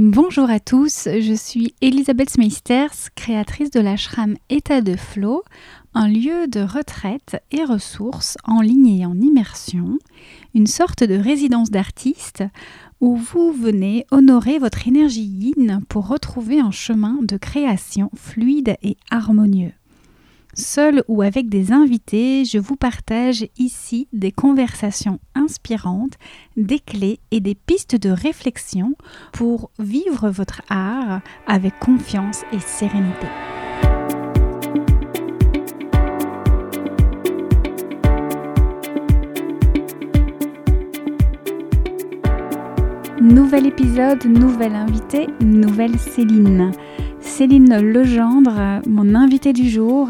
Bonjour à tous, je suis Elisabeth Meisters, créatrice de l'ashram État de Flow, un lieu de retraite et ressources en ligne et en immersion, une sorte de résidence d'artiste où vous venez honorer votre énergie yin pour retrouver un chemin de création fluide et harmonieux. Seul ou avec des invités, je vous partage ici des conversations inspirantes, des clés et des pistes de réflexion pour vivre votre art avec confiance et sérénité. Nouvel épisode, nouvelle invitée, nouvelle Céline. Céline Legendre, mon invitée du jour,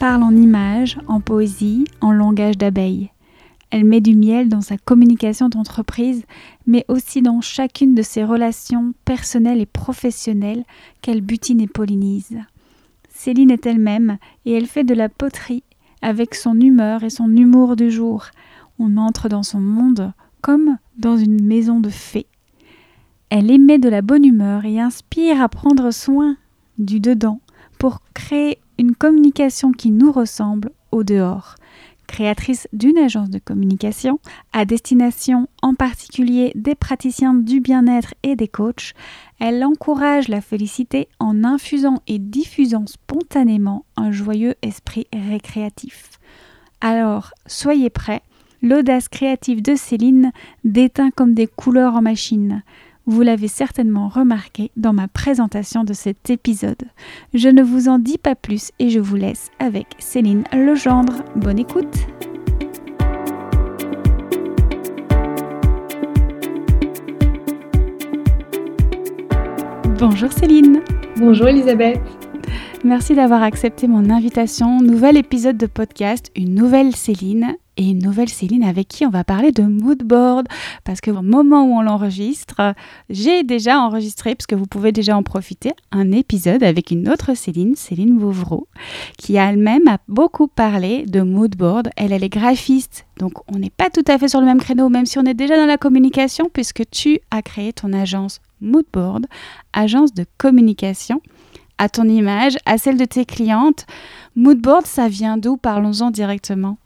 parle en images, en poésie, en langage d'abeille. Elle met du miel dans sa communication d'entreprise, mais aussi dans chacune de ses relations personnelles et professionnelles qu'elle butine et pollinise. Céline est elle-même et elle fait de la poterie avec son humeur et son humour du jour. On entre dans son monde comme dans une maison de fées. Elle émet de la bonne humeur et inspire à prendre soin du dedans pour créer communication qui nous ressemble au dehors. Créatrice d'une agence de communication à destination en particulier des praticiens du bien-être et des coachs, elle encourage la félicité en infusant et diffusant spontanément un joyeux esprit récréatif. Alors, soyez prêts, l'audace créative de Céline déteint comme des couleurs en machine. Vous l'avez certainement remarqué dans ma présentation de cet épisode. Je ne vous en dis pas plus et je vous laisse avec Céline Legendre. Bonne écoute Bonjour Céline Bonjour Elisabeth Merci d'avoir accepté mon invitation. Nouvel épisode de podcast, une nouvelle Céline et une nouvelle Céline avec qui on va parler de moodboard parce que au moment où on l'enregistre, j'ai déjà enregistré, puisque vous pouvez déjà en profiter, un épisode avec une autre Céline, Céline Bouvreau, qui elle-même a beaucoup parlé de moodboard. Elle, elle est graphiste, donc on n'est pas tout à fait sur le même créneau, même si on est déjà dans la communication, puisque tu as créé ton agence Moodboard, agence de communication à ton image, à celle de tes clientes. Moodboard, ça vient d'où? Parlons-en directement.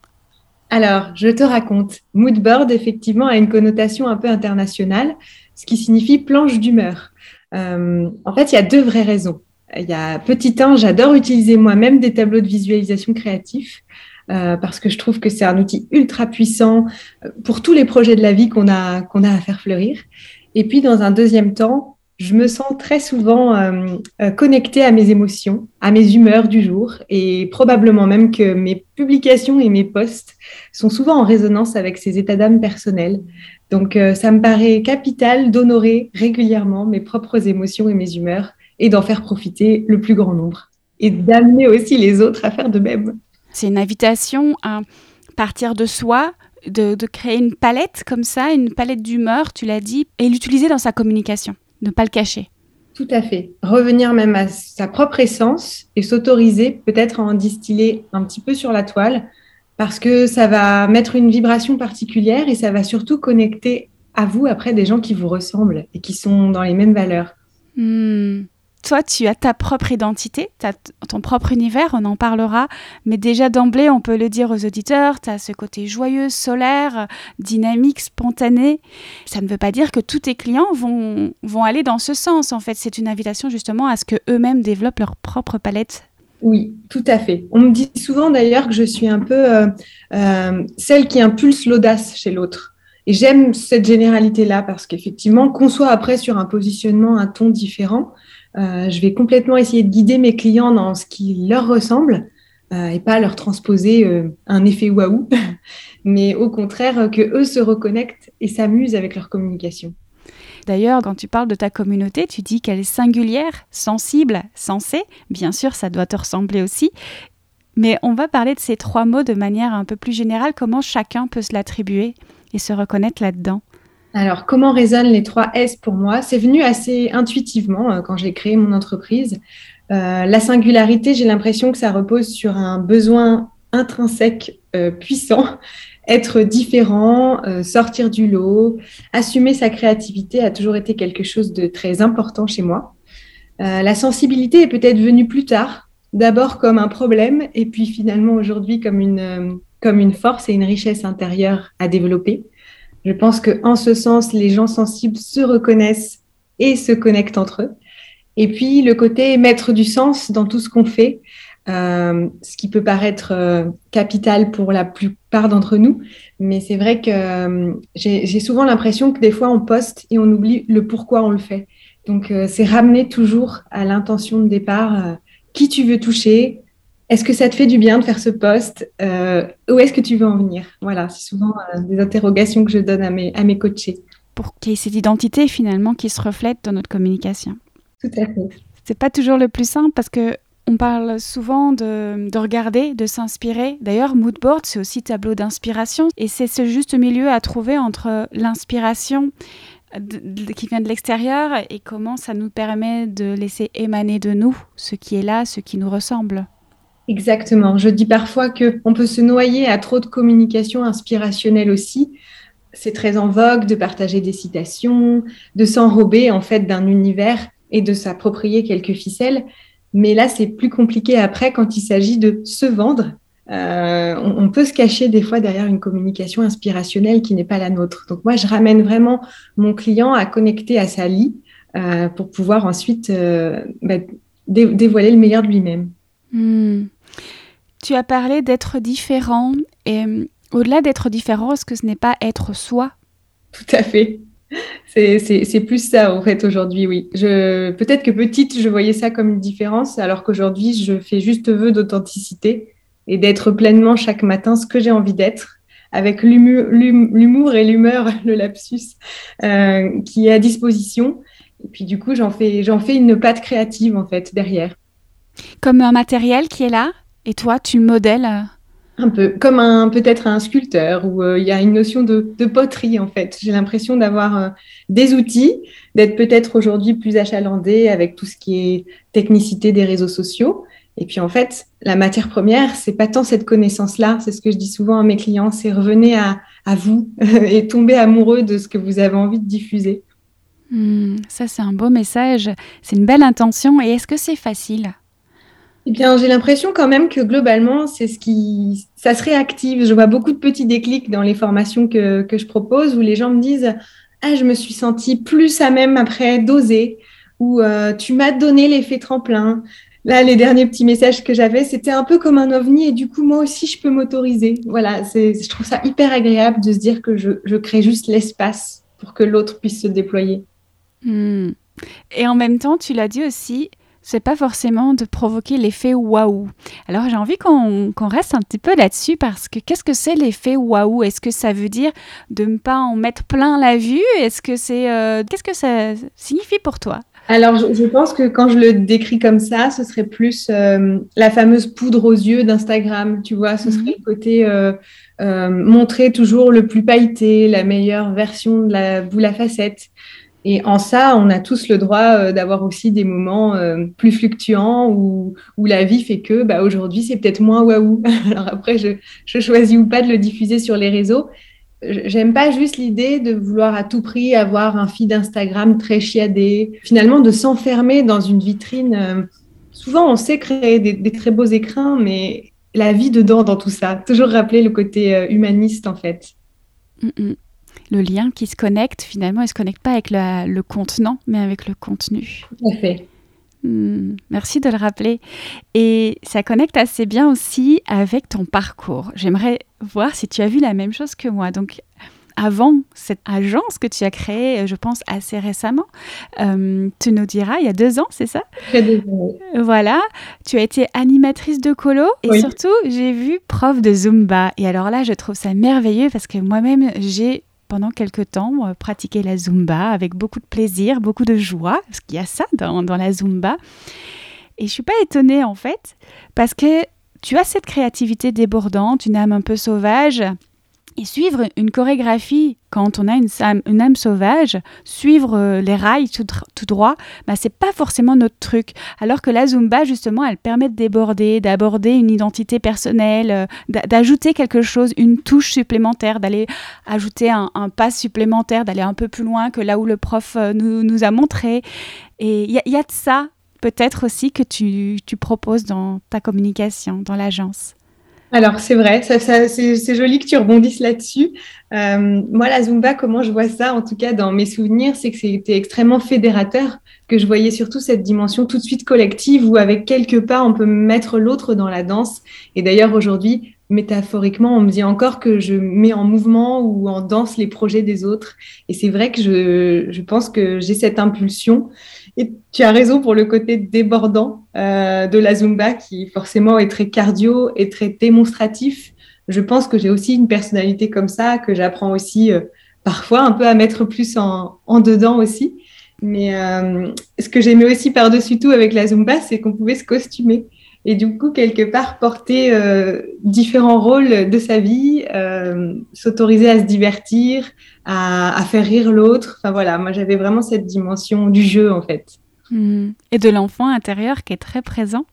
Alors, je te raconte. Moodboard, effectivement, a une connotation un peu internationale, ce qui signifie planche d'humeur. Euh, en fait, il y a deux vraies raisons. Il y a petit temps, j'adore utiliser moi-même des tableaux de visualisation créatifs. Euh, parce que je trouve que c'est un outil ultra puissant euh, pour tous les projets de la vie qu'on a, qu'on a à faire fleurir. Et puis, dans un deuxième temps, je me sens très souvent euh, euh, connectée à mes émotions, à mes humeurs du jour, et probablement même que mes publications et mes posts sont souvent en résonance avec ces états d'âme personnels. Donc, euh, ça me paraît capital d'honorer régulièrement mes propres émotions et mes humeurs, et d'en faire profiter le plus grand nombre, et d'amener aussi les autres à faire de même. C'est une invitation à partir de soi, de, de créer une palette comme ça, une palette d'humeur, tu l'as dit, et l'utiliser dans sa communication ne pas le cacher. Tout à fait. Revenir même à sa propre essence et s'autoriser peut-être à en distiller un petit peu sur la toile parce que ça va mettre une vibration particulière et ça va surtout connecter à vous après des gens qui vous ressemblent et qui sont dans les mêmes valeurs. Hmm toi, tu as ta propre identité, ton propre univers, on en parlera, mais déjà d'emblée, on peut le dire aux auditeurs, tu as ce côté joyeux, solaire, dynamique, spontané. Ça ne veut pas dire que tous tes clients vont, aller dans ce sens, en fait. C'est une invitation justement à ce qu'eux-mêmes développent leur propre palette. Oui, tout à fait. On me dit souvent d'ailleurs que je suis un peu euh, euh, celle qui impulse l'audace chez l'autre. Et j'aime cette généralité-là parce qu'effectivement, qu'on soit après sur un positionnement, un ton différent, euh, je vais complètement essayer de guider mes clients dans ce qui leur ressemble euh, et pas leur transposer euh, un effet waouh, mais au contraire que eux se reconnectent et s'amusent avec leur communication. D'ailleurs, quand tu parles de ta communauté, tu dis qu'elle est singulière, sensible, sensée. Bien sûr, ça doit te ressembler aussi. Mais on va parler de ces trois mots de manière un peu plus générale, comment chacun peut se l'attribuer et se reconnaître là-dedans? Alors, comment résonnent les trois S pour moi? C'est venu assez intuitivement euh, quand j'ai créé mon entreprise. Euh, la singularité, j'ai l'impression que ça repose sur un besoin intrinsèque euh, puissant être différent, sortir du lot, assumer sa créativité a toujours été quelque chose de très important chez moi. la sensibilité est peut-être venue plus tard, d'abord comme un problème et puis finalement aujourd'hui comme une, comme une force et une richesse intérieure à développer. Je pense qu'en ce sens, les gens sensibles se reconnaissent et se connectent entre eux. Et puis le côté mettre du sens dans tout ce qu'on fait, euh, ce qui peut paraître euh, capital pour la plupart d'entre nous, mais c'est vrai que euh, j'ai souvent l'impression que des fois on poste et on oublie le pourquoi on le fait. Donc c'est ramener toujours à l'intention de départ qui tu veux toucher, est-ce que ça te fait du bien de faire ce poste Où est-ce que tu veux en venir? Voilà, c'est souvent des interrogations que je donne à mes, à mes coachés. Pour qu'il y ait cette identité finalement qui se reflète dans notre communication. Tout à fait. C'est pas toujours le plus simple parce que on parle souvent de, regarder, de s'inspirer. D'ailleurs, moodboard, c'est aussi tableau d'inspiration. Et c'est ce juste milieu à trouver entre l'inspiration qui vient de l'extérieur et comment ça nous permet de laisser émaner de nous ce qui est là, ce qui nous ressemble. Exactement. Je dis parfois que on peut se noyer à trop de communication inspirationnelle aussi. C'est très en vogue de partager des citations, de s'enrober en fait d'un univers et de s'approprier quelques ficelles. Mais là, c'est plus compliqué après quand il s'agit de se vendre. Euh, on, peut se cacher des fois derrière une communication inspirationnelle qui n'est pas la nôtre. Donc moi, je ramène vraiment mon client à connecter à sa lie euh, pour pouvoir ensuite euh, bah, dévoiler le meilleur de lui-même. Hmm. Tu as parlé d'être différent et au-delà d'être différent, est-ce que ce n'est pas être soi? Tout à fait. C'est plus ça, en fait, aujourd'hui, oui. Peut-être que petite, je voyais ça comme une différence, alors qu'aujourd'hui, je fais juste vœu d'authenticité et d'être pleinement chaque matin ce que j'ai envie d'être, avec l'humour et l'humeur, le lapsus, euh, qui est à disposition. Et puis, du coup, j'en fais, fais une patte créative, en fait, derrière. Comme un matériel qui est là, et toi, tu le modèles un peu comme un peut-être un sculpteur où euh, il y a une notion de, poterie en fait. J'ai l'impression d'avoir euh, des outils, d'être peut-être aujourd'hui plus achalandé avec tout ce qui est technicité des réseaux sociaux. Et puis en fait, la matière première, c'est pas tant cette connaissance-là. C'est ce que je dis souvent à mes clients, c'est revenez à, vous et tomber amoureux de ce que vous avez envie de diffuser. Hmm, ça c'est un beau message, c'est une belle intention. Et est-ce que c'est facile? Eh bien, j'ai l'impression quand même que globalement, c'est ce qui, ça se réactive. Je vois beaucoup de petits déclics dans les formations que, que je propose où les gens me disent, ah, je me suis sentie plus à même après d'oser, ou euh, tu m'as donné l'effet tremplin. Là, les derniers petits messages que j'avais, c'était un peu comme un ovni et du coup, moi aussi, je peux m'autoriser. Voilà, je trouve ça hyper agréable de se dire que je, je crée juste l'espace pour que l'autre puisse se déployer. Hmm. Et en même temps, tu l'as dit aussi, c'est pas forcément de provoquer l'effet waouh. Alors j'ai envie qu'on reste un petit peu là-dessus parce que qu'est-ce que c'est l'effet waouh? Est-ce que ça veut dire de ne pas en mettre plein la vue? Est-ce que c'est euh, qu'est-ce que ça signifie pour toi? Alors, je, pense que quand je le décris comme ça, ce serait plus euh, la fameuse poudre aux yeux d'Instagram, tu vois, ce serait mhm. le côté euh, montrer toujours le plus pailleté, la meilleure version de la boule à facettes. Et en ça, on a tous le droit euh, d'avoir aussi des moments euh, plus fluctuants où, la vie fait que bah, aujourd'hui, c'est peut-être moins waouh. Alors après, je, choisis ou pas de le diffuser sur les réseaux. J'aime pas juste l'idée de vouloir à tout prix avoir un feed Instagram très chiadé. Finalement, de s'enfermer dans une vitrine. Euh, souvent, on sait créer des, des, très beaux écrins, mais la vie dedans dans tout ça. Toujours rappeler le côté humaniste, en fait. Mm, mm le lien qui se connecte, finalement, il ne se connecte pas avec le contenant, mais avec le contenu. Tout à fait. Hmm, merci de le rappeler. Et ça connecte assez bien aussi avec ton parcours. J'aimerais voir si tu as vu la même chose que moi. Donc, avant cette agence que tu as créée, je pense, assez récemment, euh, tu nous diras, il y a deux ans, c'est ça? Voilà, tu as été animatrice de colo et surtout, j'ai vu prof de Zumba. Et alors là, je trouve ça merveilleux parce que moi-même, j'ai pendant quelques temps euh, pratiquer la Zumba avec beaucoup de plaisir, beaucoup de joie, parce qu'il y a ça dans, la Zumba. Et je suis pas étonnée en fait, parce que tu as cette créativité débordante, une âme un peu sauvage, Et suivre une chorégraphie quand on a une, âme sauvage, suivre euh, les rails tout, droit, bah, c'est pas forcément notre truc. Alors que la Zumba, justement, elle permet de déborder, d'aborder une identité personnelle, euh, d'ajouter quelque chose, une touche supplémentaire, d'aller ajouter un, pas supplémentaire, d'aller un peu plus loin que là où le prof euh, nous, a montré. Et il y, a de ça, peut-être aussi, que tu proposes dans ta communication, dans l'agence. Alors, c'est vrai, ça, c'est joli que tu rebondisses là-dessus. Euh, moi, la Zumba, comment je vois ça, en tout cas dans mes souvenirs, c'est que c'était extrêmement fédérateur, que je voyais surtout cette dimension tout de suite collective où avec quelques pas, on peut mettre l'autre dans la danse. Et d'ailleurs, aujourd'hui, métaphoriquement, on me dit encore que je mets en mouvement ou en danse les projets des autres. Et c'est vrai que je, je pense que j'ai cette impulsion. Et tu as raison pour le côté débordant euh, de la Zumba qui forcément est très cardio et très démonstratif. Je pense que j'ai aussi une personnalité comme ça, que j'apprends aussi euh, parfois un peu à mettre plus en, en dedans aussi. Mais euh, ce que j'aimais aussi par-dessus tout avec la Zumba, c'est qu'on pouvait se costumer. Et du coup, quelque part, porter euh, différents rôles de sa vie, s'autoriser à se divertir, à, à faire rire l'autre. Enfin voilà, moi j'avais vraiment cette dimension du jeu en fait. Hmm. Et de l'enfant intérieur qui est très présent?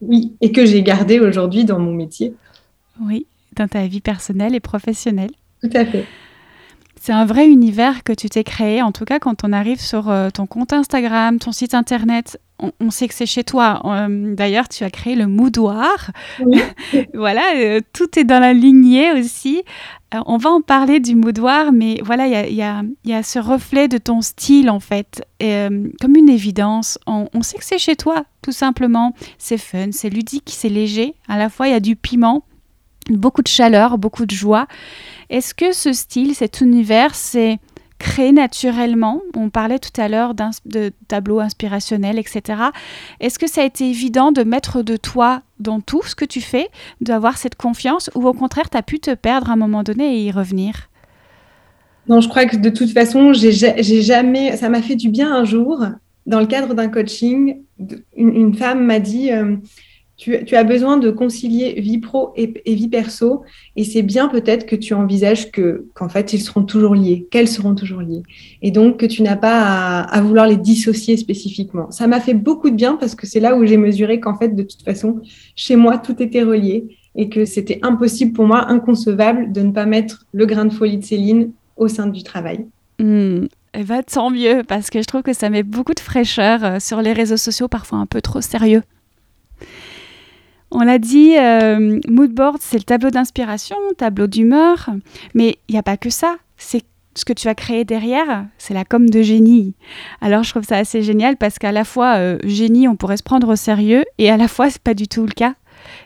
Oui, et que j'ai gardé aujourd'hui dans mon métier. Oui, dans ta vie personnelle et professionnelle. Tout à fait. C'est un vrai univers que tu t'es créé, en tout cas quand on arrive sur euh, ton compte Instagram, ton site internet, on, sait que c'est chez toi. Euh, d'ailleurs, tu as créé le moudoir. voilà, euh, tout est dans la lignée aussi. on va en parler du moudoir, mais voilà, il y a, ce reflet de ton style en fait, comme une évidence. On, on sait que c'est chez toi, tout simplement. C'est fun, c'est ludique, c'est léger. À la fois, il y a du piment, beaucoup de chaleur, beaucoup de joie. Est-ce que ce style, cet univers, s'est créé naturellement? On parlait tout à l'heure de tableaux inspirationnels, etc. Est-ce que ça a été évident de mettre de toi dans tout ce que tu fais, d'avoir cette confiance, ou au contraire, tu as pu te perdre à un moment donné et y revenir? Non, je crois que de toute façon, j'ai jamais. Ça m'a fait du bien un jour, dans le cadre d'un coaching, une, femme m'a dit euh, tu, as besoin de concilier vie pro et, vie perso, et c'est bien peut-être que tu envisages que qu'en fait ils seront toujours liés, qu'elles seront toujours liées, et donc que tu n'as pas à, vouloir les dissocier spécifiquement. Ça m'a fait beaucoup de bien parce que c'est là où j'ai mesuré qu'en fait de toute façon chez moi tout était relié et que c'était impossible pour moi, inconcevable de ne pas mettre le grain de folie de Céline au sein du travail. Mmh. Eh ben, tant mieux, parce que je trouve que ça met beaucoup de fraîcheur euh, sur les réseaux sociaux, parfois un peu trop sérieux. On l'a dit, euh, moodboard, c'est le tableau d'inspiration, tableau d'humeur, mais il n'y a pas que ça. C'est ce que tu as créé derrière, c'est la com de génie. Alors je trouve ça assez génial parce qu'à la fois euh, génie, on pourrait se prendre au sérieux, et à la fois c'est pas du tout le cas.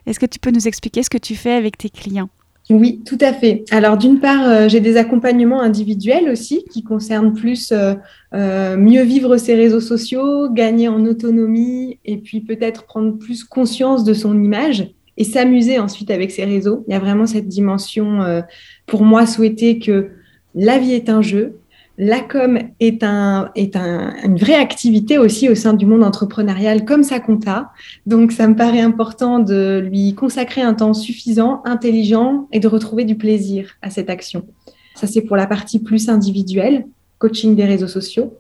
Est-ce que tu peux nous expliquer ce que tu fais avec tes clients? Oui, tout à fait. Alors d'une part, euh, j'ai des accompagnements individuels aussi qui concernent plus euh, euh, mieux vivre ses réseaux sociaux, gagner en autonomie et puis peut-être prendre plus conscience de son image et s'amuser ensuite avec ses réseaux. Il y a vraiment cette dimension pour moi souhaiter que la vie est un jeu, la com est, un, est une vraie activité aussi au sein du monde entrepreneurial comme sa compta. Donc, ça me paraît important de lui consacrer un temps suffisant, intelligent et de retrouver du plaisir à cette action. Ça, c'est pour la partie plus individuelle, coaching des réseaux sociaux.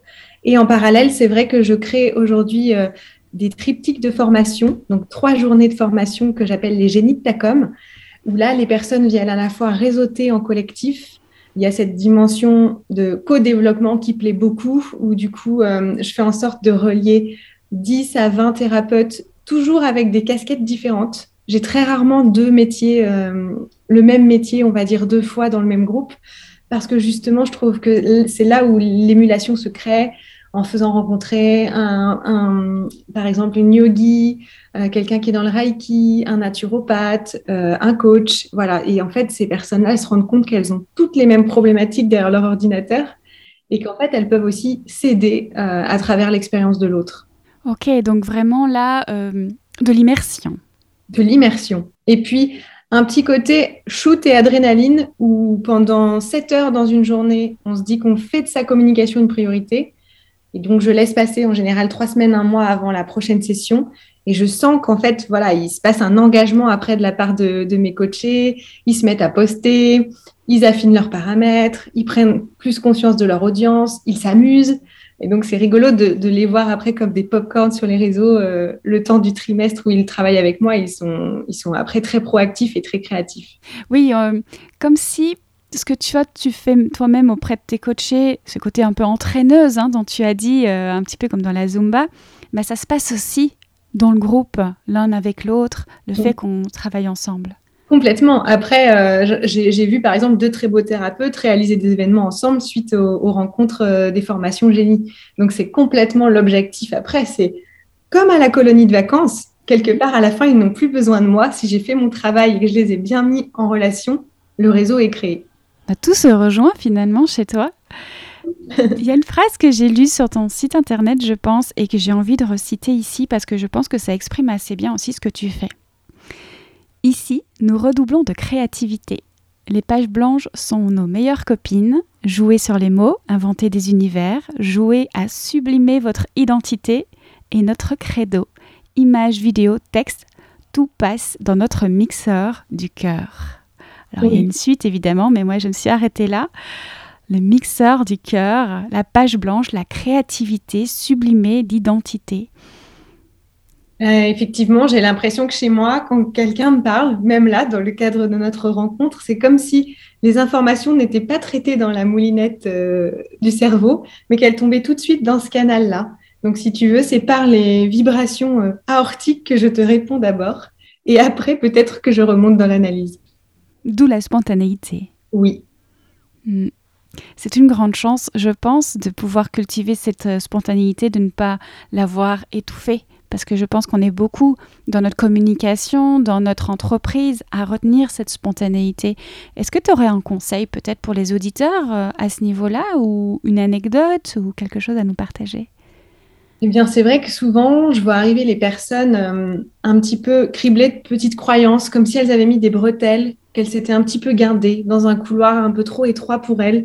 Et en parallèle, c'est vrai que je crée aujourd'hui euh, des triptyques de formation, donc trois journées de formation que j'appelle les génies de ta com, où là, les personnes viennent à la fois réseauter en collectif, il y a cette dimension de co-développement qui plaît beaucoup, où du coup, euh, je fais en sorte de relier 10 à 20 thérapeutes, toujours avec des casquettes différentes. J'ai très rarement deux métiers, euh, le même métier, on va dire deux fois dans le même groupe, parce que justement, je trouve que c'est là où l'émulation se crée en faisant rencontrer un, par exemple une yogi, euh, quelqu'un qui est dans le reiki, un naturopathe, euh, un coach, voilà. Et en fait, ces personnes-là, elles se rendent compte qu'elles ont toutes les mêmes problématiques derrière leur ordinateur et qu'en fait, elles peuvent aussi s'aider euh, à travers l'expérience de l'autre. Ok, donc vraiment là, de l'immersion. De l'immersion. Et puis, un petit côté shoot et adrénaline où pendant 7 heures dans une journée, on se dit qu'on fait de sa communication une priorité Et donc, je laisse passer en général trois semaines, un mois avant la prochaine session. Et je sens qu'en fait, voilà, il se passe un engagement après de la part de, mes coachés. Ils se mettent à poster, ils affinent leurs paramètres, ils prennent plus conscience de leur audience, ils s'amusent. Et donc, c'est rigolo de, de, les voir après comme des pop-corns sur les réseaux euh, le temps du trimestre où ils travaillent avec moi. Ils sont, ils sont après très proactifs et très créatifs. Oui, euh, comme si ce que tu, vois, tu fais toi-même auprès de tes coachés, ce côté un peu entraîneuse hein, dont tu as dit, euh, un petit peu comme dans la Zumba, bah, ça se passe aussi dans le groupe, l'un avec l'autre, le fait qu'on travaille ensemble. Complètement. Après, euh, j'ai vu par exemple deux très beaux thérapeutes réaliser des événements ensemble suite aux, rencontres euh, des formations génie. Donc c'est complètement l'objectif. Après, c'est comme à la colonie de vacances. Quelque part, à la fin, ils n'ont plus besoin de moi. Si j'ai fait mon travail et que je les ai bien mis en relation, le réseau est créé. Bah, tout se rejoint finalement chez toi. Il y a une phrase que j'ai lue sur ton site internet, je pense, et que j'ai envie de reciter ici parce que je pense que ça exprime assez bien aussi ce que tu fais. Ici, nous redoublons de créativité. Les pages blanches sont nos meilleures copines. Jouer sur les mots, inventer des univers, jouer à sublimer votre identité et notre credo. Images, vidéos, texte, tout passe dans notre mixeur du cœur. Alors il y a une suite évidemment, mais moi je me suis arrêtée là. Le mixeur du cœur, la page blanche, la créativité sublimée d'identité. Euh, effectivement, j'ai l'impression que chez moi, quand quelqu'un me parle, même là, dans le cadre de notre rencontre, c'est comme si les informations n'étaient pas traitées dans la moulinette euh, du cerveau, mais qu'elles tombaient tout de suite dans ce canal-là. Donc, si tu veux, c'est par les vibrations euh, aortiques que je te réponds d'abord, et après, peut-être que je remonte dans l'analyse. D'où la spontanéité. Oui. Hmm. C'est une grande chance, je pense, de pouvoir cultiver cette spontanéité, de ne pas l'avoir étouffée parce que je pense qu'on est beaucoup dans notre communication, dans notre entreprise, à retenir cette spontanéité. Est-ce que tu aurais un conseil peut-être pour les auditeurs euh, à ce niveau-là, ou une anecdote, ou quelque chose à nous partager? Eh bien, c'est vrai que souvent, je vois arriver les personnes euh, un petit peu criblées de petites croyances, comme si elles avaient mis des bretelles, qu'elles s'étaient un petit peu gardées dans un couloir un peu trop étroit pour elles,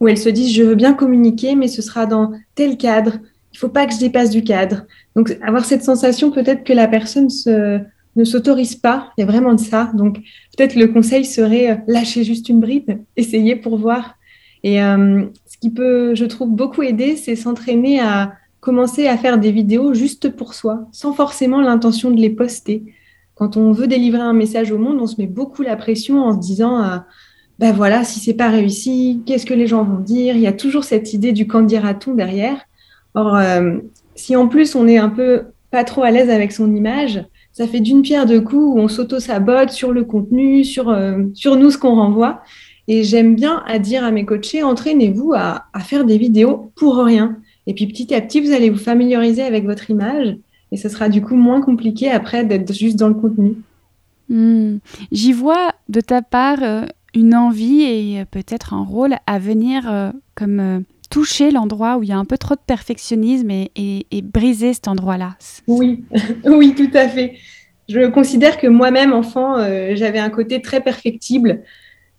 où elles se disent, je veux bien communiquer, mais ce sera dans tel cadre, il faut pas que je dépasse du cadre. Donc, avoir cette sensation peut-être que la personne ne s'autorise pas, il y a vraiment de ça. Donc, peut-être le conseil serait euh, lâcher juste une bride, essayer pour voir. Et euh, ce qui peut, je trouve, beaucoup aider, c'est s'entraîner à commencer à faire des vidéos juste pour soi, sans forcément l'intention de les poster. Quand on veut délivrer un message au monde, on se met beaucoup la pression en se disant ben voilà, si c'est pas réussi, qu'est-ce que les gens vont dire? Il y a toujours cette idée du quand dira-t-on derrière. Or, euh, si en plus on est un peu pas trop à l'aise avec son image, ça fait d'une pierre deux coups où on s'auto-sabote sur le contenu, sur, euh, sur nous ce qu'on renvoie. Et j'aime bien à dire à mes coachés, entraînez-vous à, à, faire des vidéos pour rien. Et puis petit à petit, vous allez vous familiariser avec votre image et ce sera du coup moins compliqué après d'être juste dans le contenu. Hmm. J'y vois de ta part euh, une envie et peut-être un rôle à venir comme toucher l'endroit où il y a un peu trop de perfectionnisme et, briser cet endroit-là. Oui, oui, tout à fait. Je considère que moi-même, enfant, euh, j'avais un côté très perfectible.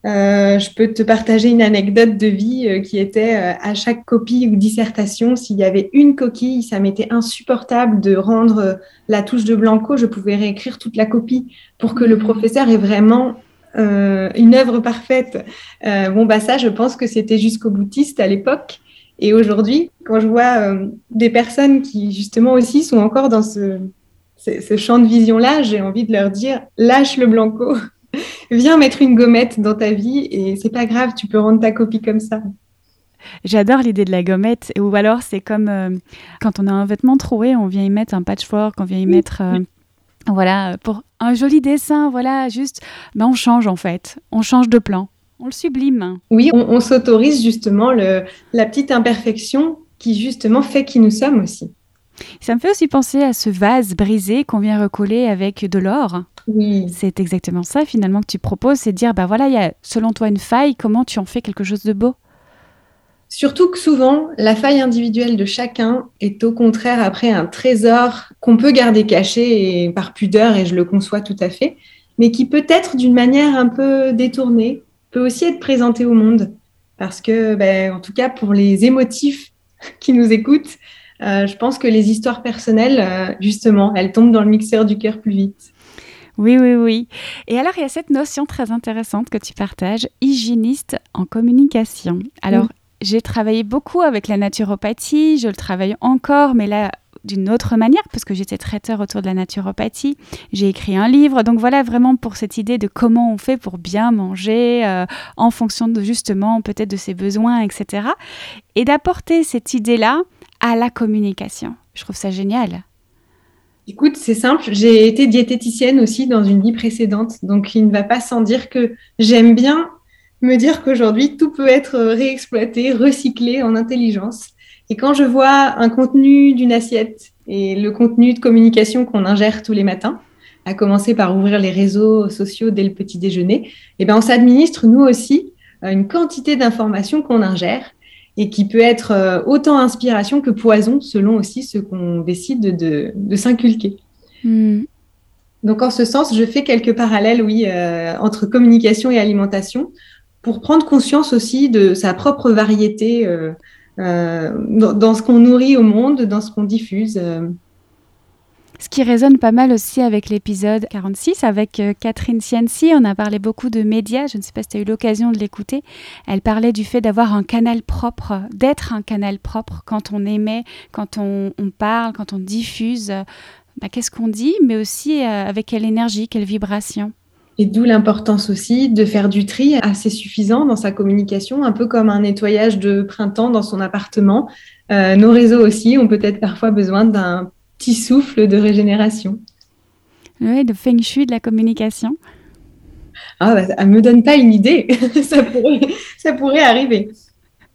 Euh, je peux te partager une anecdote de vie euh, qui était à chaque copie ou dissertation, s'il y avait une coquille, ça m'était insupportable de rendre la touche de blanco. Je pouvais réécrire toute la copie pour que le mmh. professeur ait vraiment une œuvre parfaite. bon, bah ça, je pense que c'était jusqu'au boutiste à l'époque. Et aujourd'hui, quand je vois euh, des personnes qui justement aussi sont encore dans ce, ce, champ de vision-là, j'ai envie de leur dire lâche le blanco, viens mettre une gommette dans ta vie et c'est pas grave, tu peux rendre ta copie comme ça. J'adore l'idée de la gommette. Ou alors, c'est comme euh, quand on a un vêtement troué, on vient y mettre un patchwork, on vient y mettre. Euh, voilà, pour un joli dessin, voilà, juste. Ben, on change en fait. On change de plan on le sublime. Oui, on, s'autorise justement le, la petite imperfection qui justement fait qui nous sommes aussi. Ça me fait aussi penser à ce vase brisé qu'on vient recoller avec de l'or. Oui. C'est exactement ça finalement que tu proposes, c'est de dire, bah voilà, il y a selon toi une faille, comment tu en fais quelque chose de beau? Surtout que souvent, la faille individuelle de chacun est au contraire après un trésor qu'on peut garder caché et par pudeur, et je le conçois tout à fait, mais qui peut être d'une manière un peu détournée, peut aussi être présenté au monde. Parce que, ben, en tout cas, pour les émotifs, qui nous écoutent, je pense que les histoires personnelles, justement, elles tombent dans le mixeur du cœur plus vite. Oui, oui, oui. Et alors, il y a cette notion très intéressante que tu partages, hygiéniste en communication. Alors, j'ai travaillé beaucoup avec la naturopathie, je le travaille encore, mais là, d'une autre manière, parce que j'étais traiteur autour de la naturopathie. J'ai écrit un livre, donc voilà vraiment pour cette idée de comment on fait pour bien manger euh, en fonction de justement peut-être de ses besoins, etc. Et d'apporter cette idée-là à la communication. Je trouve ça génial. Écoute, c'est simple, j'ai été diététicienne aussi dans une vie précédente, donc il ne va pas sans dire que j'aime bien me dire qu'aujourd'hui, tout peut être réexploité, recyclé en intelligence. Et quand je vois un contenu d'une assiette et le contenu de communication qu'on ingère tous les matins, à commencer par ouvrir les réseaux sociaux dès le petit déjeuner, eh bien, on s'administre nous aussi une quantité d'informations qu'on ingère et qui peut être euh, autant inspiration que poison selon aussi ce qu'on décide de, s'inculquer. Hmm. Donc en ce sens, je fais quelques parallèles, oui, euh, entre communication et alimentation pour prendre conscience aussi de sa propre variété euh, dans, ce qu'on nourrit au monde, dans ce qu'on diffuse. Ce qui résonne pas mal aussi avec l'épisode 46 avec euh, Catherine Cienci, on a parlé beaucoup de médias, je ne sais pas si tu as eu l'occasion de l'écouter. Elle parlait du fait d'avoir un canal propre, d'être un canal propre quand on émet, quand on, parle, quand on diffuse. Bah, qu'est-ce qu'on dit, mais aussi euh, avec quelle énergie, quelle vibration. Et d'où l'importance aussi de faire du tri assez suffisant dans sa communication, un peu comme un nettoyage de printemps dans son appartement. Euh, nos réseaux aussi ont peut-être parfois besoin d'un petit souffle de régénération. Oui, de feng shui, de la communication. Ah, bah, elle ne me donne pas une idée. ça, pourrait, ça pourrait arriver.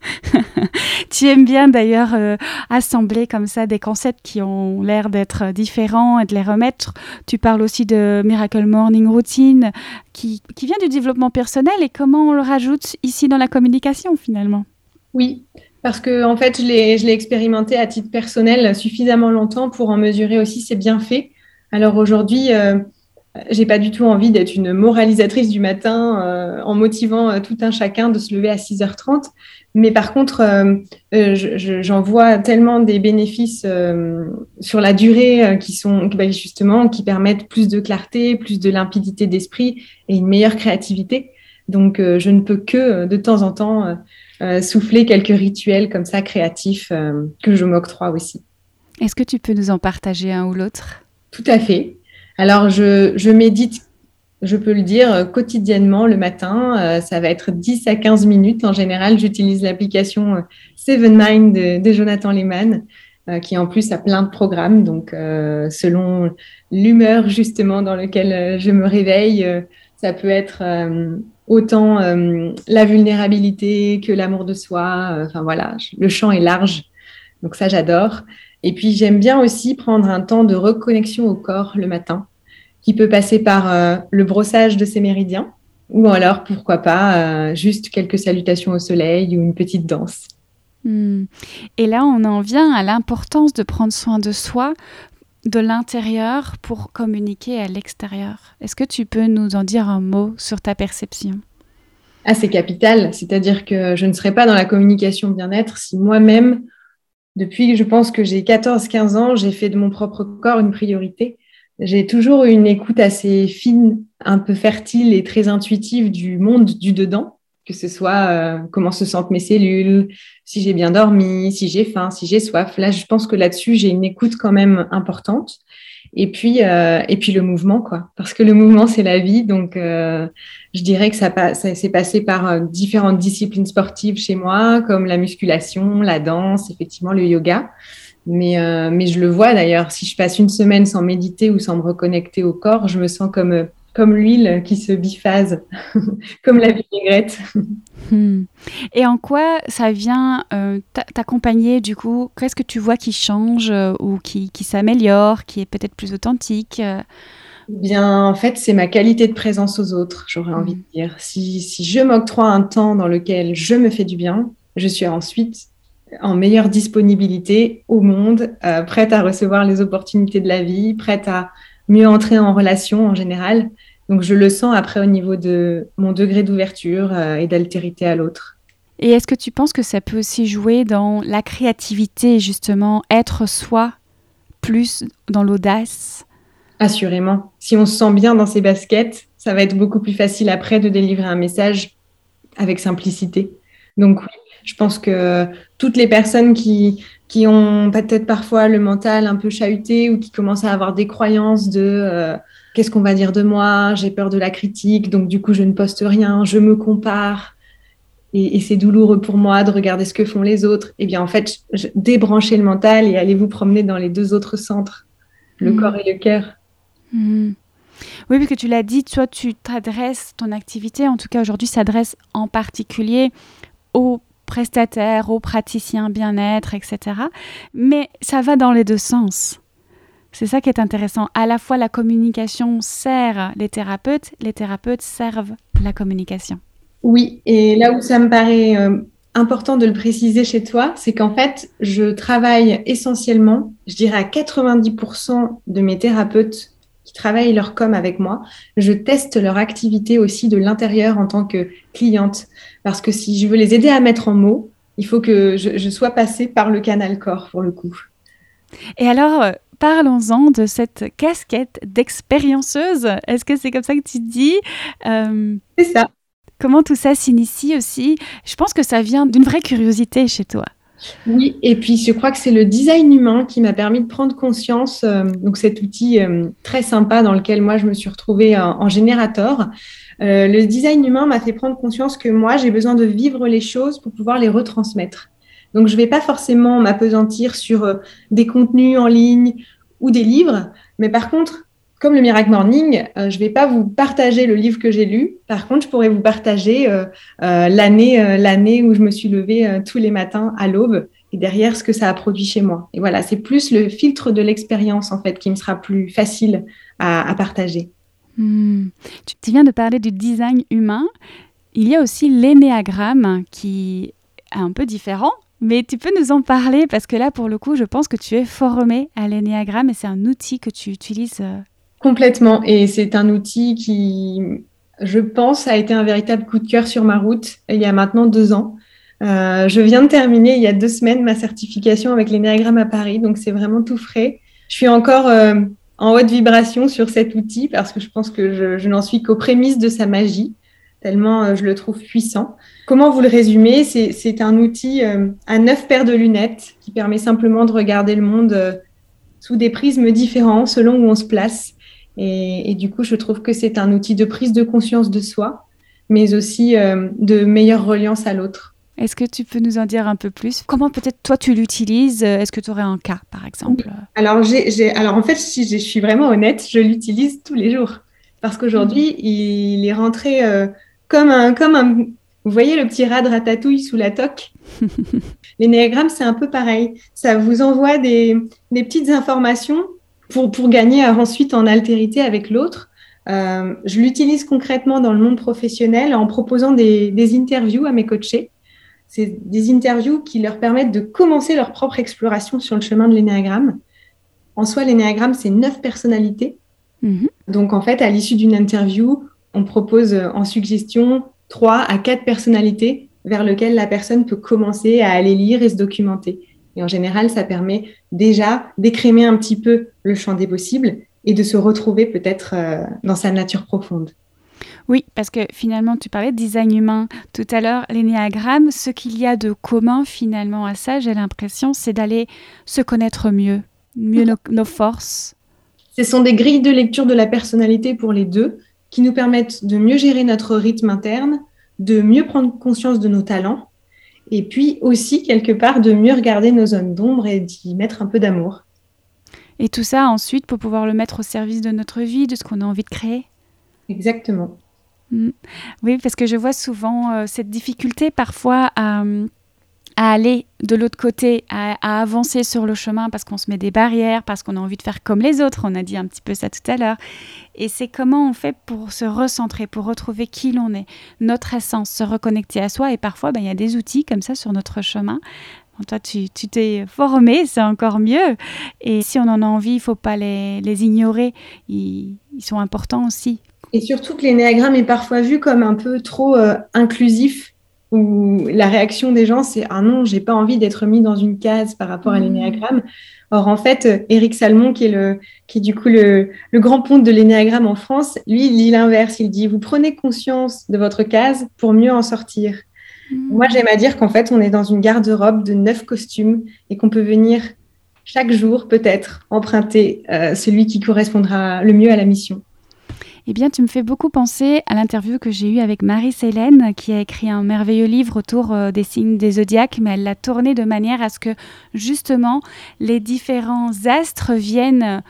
tu aimes bien d'ailleurs euh, assembler comme ça des concepts qui ont l'air d'être différents et de les remettre. Tu parles aussi de Miracle Morning Routine qui, qui vient du développement personnel et comment on le rajoute ici dans la communication finalement? Oui, parce que en fait, je l'ai expérimenté à titre personnel suffisamment longtemps pour en mesurer aussi ses bienfaits. Alors aujourd'hui, euh, j'ai pas du tout envie d'être une moralisatrice du matin euh, en motivant euh, tout un chacun de se lever à 6h30. Mais par contre, j'en vois tellement des bénéfices sur la durée qui sont bah, justement qui permettent plus de clarté, plus de limpidité d'esprit et une meilleure créativité. Donc, je ne peux que de temps en temps euh, souffler quelques rituels comme ça créatifs euh, que je m'octroie aussi. Est-ce que tu peux nous en partager un ou l'autre? Tout à fait. Alors, je, médite, je peux le dire, quotidiennement le matin. Euh, ça va être 10 à 15 minutes. En général, j'utilise l'application Seven Mind de, Jonathan Lehman, qui en plus a plein de programmes. Donc, selon l'humeur justement dans laquelle je me réveille, ça peut être autant euh, la vulnérabilité que l'amour de soi. Euh, enfin voilà, le champ est large. Donc ça, j'adore. Et puis j'aime bien aussi prendre un temps de reconnexion au corps le matin, qui peut passer par euh, le brossage de ses méridiens, ou alors, pourquoi pas, juste quelques salutations au soleil ou une petite danse. Hmm. Et là, on en vient à l'importance de prendre soin de soi de l'intérieur pour communiquer à l'extérieur. Est-ce que tu peux nous en dire un mot sur ta perception? Ah, c'est capital, c'est-à-dire que je ne serais pas dans la communication bien-être si moi-même, depuis je pense que j'ai 14-15 ans, j'ai fait de mon propre corps une priorité. J'ai toujours eu une écoute assez fine, un peu fertile et très intuitive du monde du dedans, que ce soit euh, comment se sentent mes cellules, si j'ai bien dormi, si j'ai faim, si j'ai soif. Là, je pense que là-dessus, j'ai une écoute quand même importante. Et puis, euh, et puis le mouvement, quoi. Parce que le mouvement, c'est la vie. Donc, euh, je dirais que ça, ça s'est passé par euh, différentes disciplines sportives chez moi, comme la musculation, la danse, effectivement, le yoga. Mais, mais je le vois d'ailleurs, si je passe une semaine sans méditer ou sans me reconnecter au corps, je me sens comme comme l'huile qui se biphase, comme la vinaigrette. Hmm. Et en quoi ça vient euh, t'accompagner du coup? Qu'est-ce que tu vois qui change euh, ou qui, qui s'améliore, qui est peut-être plus authentique euh? Bien, en fait, c'est ma qualité de présence aux autres, j'aurais envie de dire. Si, si je m'octroie un temps dans lequel je me fais du bien, je suis ensuite en meilleure disponibilité au monde, prête à recevoir les opportunités de la vie, prête à mieux entrer en relation en général. Donc je le sens après au niveau de mon degré d'ouverture euh, et d'altérité à l'autre. Et est-ce que tu penses que ça peut aussi jouer dans la créativité, justement, être soi plus dans l'audace? Assurément. Si on se sent bien dans ses baskets, ça va être beaucoup plus facile après de délivrer un message avec simplicité. Donc oui, je pense que toutes les personnes qui, qui ont peut-être parfois le mental un peu chahuté ou qui commencent à avoir des croyances de euh, qu'est-ce qu'on va dire de moi, j'ai peur de la critique, donc du coup je ne poste rien, je me compare et, c'est douloureux pour moi de regarder ce que font les autres. Eh bien en fait, débranchez le mental et allez vous promener dans les deux autres centres, le mmh. corps et le cœur. Mmh. Oui, parce que tu l'as dit, toi, tu t'adresses, ton activité, en tout cas aujourd'hui, s'adresse en particulier aux prestataires, aux praticiens bien-être, etc. Mais ça va dans les deux sens. C'est ça qui est intéressant. À la fois, la communication sert les thérapeutes, les thérapeutes servent la communication. Oui, et là où ça me paraît euh, important de le préciser chez toi, c'est qu'en fait, je travaille essentiellement, je dirais à 90% de mes thérapeutes travaillent leur com avec moi, je teste leur activité aussi de l'intérieur en tant que cliente. Parce que si je veux les aider à mettre en mots, il faut que je, sois passée par le canal corps pour le coup. Et alors, euh, parlons-en de cette casquette d'expérienceuse. Est-ce que c'est comme ça que tu dis euh, C'est ça. Comment tout ça s'initie aussi? Je pense que ça vient d'une vraie curiosité chez toi. Oui, et puis je crois que c'est le design humain qui m'a permis de prendre conscience, euh, donc cet outil euh, très sympa dans lequel moi je me suis retrouvée en, générateur. Euh, le design humain m'a fait prendre conscience que moi j'ai besoin de vivre les choses pour pouvoir les retransmettre. Donc je ne vais pas forcément m'apesantir sur des contenus en ligne ou des livres, mais par contre comme le Miracle Morning, euh, je ne vais pas vous partager le livre que j'ai lu. Par contre, je pourrais vous partager euh, euh, l'année, l'année où je me suis levée tous les matins à l'aube et derrière ce que ça a produit chez moi. Et voilà, c'est plus le filtre de l'expérience en fait qui me sera plus facile à, partager. Hmm. Tu viens de parler du design humain. Il y a aussi l'énéagramme qui est un peu différent. Mais tu peux nous en parler parce que là, pour le coup, je pense que tu es formé à l'énéagramme et c'est un outil que tu utilises Complètement. Et c'est un outil qui, je pense, a été un véritable coup de cœur sur ma route il y a maintenant deux ans. Euh, je viens de terminer il y a deux semaines ma certification avec l'énéagramme à Paris, donc c'est vraiment tout frais. Je suis encore euh, en haute vibration sur cet outil parce que je pense que je, n'en suis qu'aux prémices de sa magie, tellement euh, je le trouve puissant. Comment vous le résumer C'est un outil à neuf paires de lunettes qui permet simplement de regarder le monde sous des prismes différents selon où on se place. Et, du coup, je trouve que c'est un outil de prise de conscience de soi, mais aussi euh, de meilleure reliance à l'autre. Est-ce que tu peux nous en dire un peu plus? Comment peut-être toi tu l'utilises? Est-ce que tu aurais un cas, par exemple? Alors, j'ai, alors, en fait, si je suis vraiment honnête, je l'utilise tous les jours. Parce qu'aujourd'hui, mmh. il est rentré euh, comme, un, comme un. Vous voyez le petit rat de ratatouille sous la toque? L'énéagramme, c'est un peu pareil. Ça vous envoie des, des petites informations pour, pour gagner ensuite en altérité avec l'autre. Euh, je l'utilise concrètement dans le monde professionnel en proposant des, des interviews à mes coachés. C'est des interviews qui leur permettent de commencer leur propre exploration sur le chemin de l'énéagramme. En soi, l'énéagramme, c'est neuf personnalités. Mhm. Donc, en fait, à l'issue d'une interview, on propose en suggestion trois à quatre personnalités vers lesquelles la personne peut commencer à aller lire et se documenter. Et en général, ça permet déjà d'écrémer un petit peu le champ des possibles et de se retrouver peut-être euh, dans sa nature profonde. Oui, parce que finalement, tu parlais de design humain tout à l'heure, l'énéagramme, ce qu'il y a de commun finalement à ça, j'ai l'impression, c'est d'aller se connaître mieux, mieux nos, forces. Ce sont des grilles de lecture de la personnalité pour les deux qui nous permettent de mieux gérer notre rythme interne, de mieux prendre conscience de nos talents et puis aussi, quelque part, de mieux regarder nos zones d'ombre et d'y mettre un peu d'amour. Et tout ça ensuite pour pouvoir le mettre au service de notre vie, de ce qu'on a envie de créer Exactement. Mm. Oui, parce que je vois souvent euh, cette difficulté parfois à, à aller de l'autre côté, à, avancer sur le chemin parce qu'on se met des barrières, parce qu'on a envie de faire comme les autres. On a dit un petit peu ça tout à l'heure. Et c'est comment on fait pour se recentrer, pour retrouver qui l'on est, notre essence, se reconnecter à soi. Et parfois, ben, il y a des outils comme ça sur notre chemin. toi, tu t'es formé, c'est encore mieux. Et si on en a envie, il faut pas les, ignorer. Ils, ils, sont importants aussi. Et surtout que l'énéagramme est parfois vu comme un peu trop euh, inclusif où la réaction des gens, c'est Ah non, j'ai pas envie d'être mis dans une case par rapport à mmh. l'énéagramme. Or, en fait, Eric Salmon, qui est, le, qui est du coup le, le grand ponte de l'énéagramme en France, lui, il dit l'inverse. Il dit Vous prenez conscience de votre case pour mieux en sortir. Mmh. Moi, j'aime à dire qu'en fait, on est dans une garde-robe de neuf costumes et qu'on peut venir chaque jour, peut-être, emprunter euh, celui qui correspondra le mieux à la mission. Eh bien, tu me fais beaucoup penser à l'interview que j'ai eue avec Marie-Célène, qui a écrit un merveilleux livre autour euh, des signes des zodiaques, mais elle l'a tourné de manière à ce que, justement, les différents astres viennent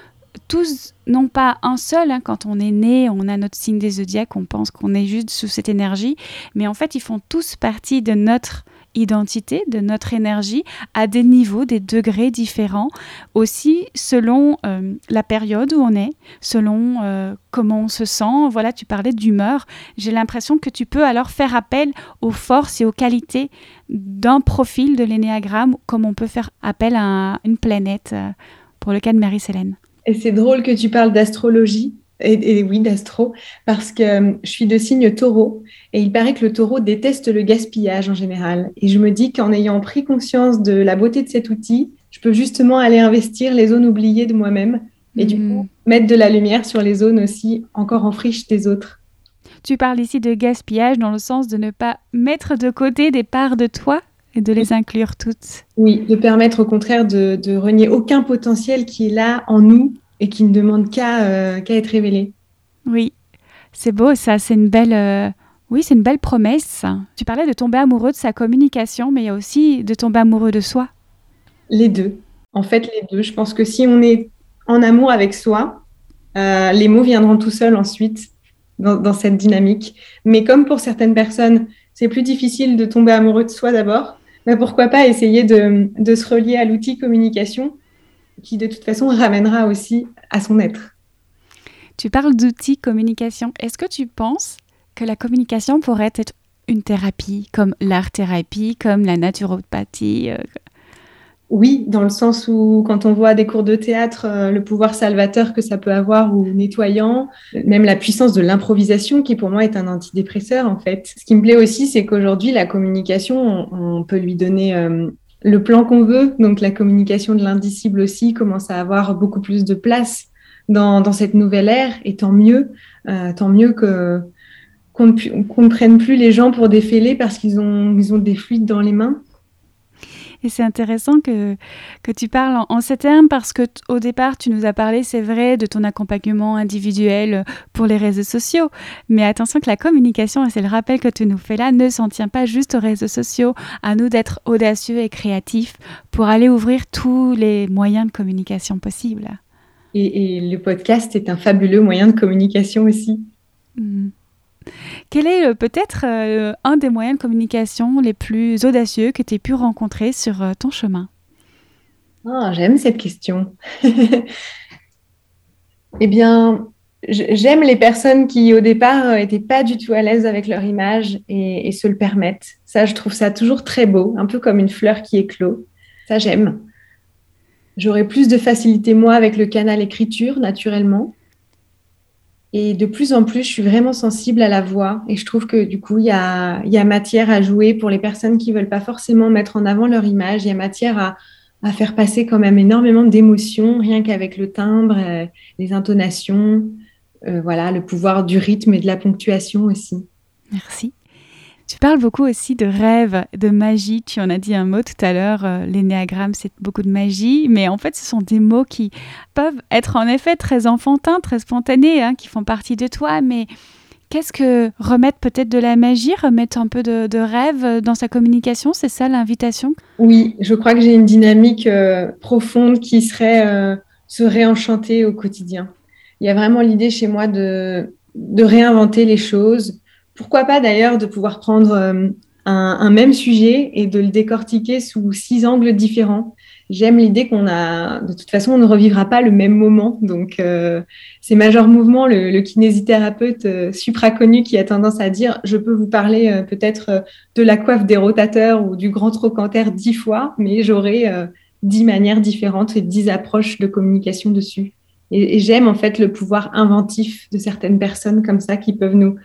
tous, non pas un seul, hein, quand on est né, on a notre signe des zodiaques, on pense qu'on est juste sous cette énergie, mais en fait, ils font tous partie de notre identité, de notre énergie à des niveaux, des degrés différents, aussi selon euh, la période où on est, selon euh, comment on se sent. Voilà, tu parlais d'humeur. J'ai l'impression que tu peux alors faire appel aux forces et aux qualités d'un profil de l'énéagramme, comme on peut faire appel à une planète, euh, pour le cas de Marie-Célène. Et c'est drôle que tu parles d'astrologie et, oui, d'astro, parce que euh, je suis de signe taureau et il paraît que le taureau déteste le gaspillage en général. Et je me dis qu'en ayant pris conscience de la beauté de cet outil, je peux justement aller investir les zones oubliées de moi-même et du coup hmm. mettre de la lumière sur les zones aussi encore en friche des autres. Tu parles ici de gaspillage dans le sens de ne pas mettre de côté des parts de toi et de les inclure toutes. Oui, de permettre au contraire de, de renier aucun potentiel qui est là en nous et qui ne demande euh, qu'à être révélé. Oui, c'est beau ça, c'est une belle... Euh, oui, c'est une belle promesse. Tu parlais de tomber amoureux de sa communication, mais il y a aussi de tomber amoureux de soi. Les deux. En fait, les deux. Je pense que si on est en amour avec soi, euh, les mots viendront tout seuls ensuite dans, cette dynamique. Mais comme pour certaines personnes, c'est plus difficile de tomber amoureux de soi d'abord, bah, pourquoi pas essayer de, de se relier à l'outil communication qui de toute façon ramènera aussi à son être. Tu parles d'outils communication. Est-ce que tu penses que la communication pourrait être une thérapie, comme l'art-thérapie, comme la naturopathie euh, Oui, dans le sens où quand on voit des cours de théâtre, euh, le pouvoir salvateur que ça peut avoir ou nettoyant, même la puissance de l'improvisation qui pour moi est un antidépresseur en fait. Ce qui me plaît aussi, c'est qu'aujourd'hui, la communication, on, peut lui donner... Euh, le plan qu'on veut, donc la communication de l'indicible aussi, commence à avoir beaucoup plus de place dans, cette nouvelle ère, et tant mieux, euh, tant mieux que qu'on ne prenne plus les gens pour des parce qu'ils ont, ils ont des fluides dans les mains, et c'est intéressant que, que tu parles en, ces termes parce que au départ, tu nous as parlé, c'est vrai, de ton accompagnement individuel pour les réseaux sociaux. Mais attention que la communication, et c'est le rappel que tu nous fais là, ne s'en tient pas juste aux réseaux sociaux. À nous d'être audacieux et créatifs pour aller ouvrir tous les moyens de communication possibles. Et, le podcast est un fabuleux moyen de communication aussi. Mmh. Quel est euh, peut-être euh, un des moyens de communication les plus audacieux que tu aies pu rencontrer sur euh, ton chemin? Ah, J'aime cette question. eh bien, j'aime les personnes qui, au départ, n'étaient pas du tout à l'aise avec leur image et, se le permettent. Ça, je trouve ça toujours très beau, un peu comme une fleur qui éclot. Ça, j'aime. J'aurais plus de facilité, moi, avec le canal écriture, naturellement. Et de plus en plus, je suis vraiment sensible à la voix. Et je trouve que du coup, il y a, matière à jouer pour les personnes qui ne veulent pas forcément mettre en avant leur image. Il y a matière à, faire passer quand même énormément d'émotions, rien qu'avec le timbre, euh, les intonations, euh, voilà, le pouvoir du rythme et de la ponctuation aussi. Merci. Tu parles beaucoup aussi de rêve, de magie. Tu en as dit un mot tout à l'heure. Euh, l'énéagramme, c'est beaucoup de magie. Mais en fait, ce sont des mots qui peuvent être en effet très enfantins, très spontanés, hein, qui font partie de toi. Mais qu'est-ce que remettre peut-être de la magie, remettre un peu de, rêve dans sa communication? C'est ça l'invitation? Oui, je crois que j'ai une dynamique euh, profonde qui serait euh, se réenchanter au quotidien. Il y a vraiment l'idée chez moi de, de réinventer les choses pourquoi pas d'ailleurs de pouvoir prendre euh, un, même sujet et de le décortiquer sous six angles différents. J'aime l'idée qu'on a, de toute façon, on ne revivra pas le même moment. Donc, euh, c'est Major Mouvement, le, kinésithérapeute euh, supra-connu qui a tendance à dire, je peux vous parler peut-être de la coiffe des rotateurs ou du grand trochanter dix fois, mais j'aurai dix manières différentes et dix approches de communication dessus. et j'aime en fait le pouvoir inventif de certaines personnes comme ça qui peuvent nous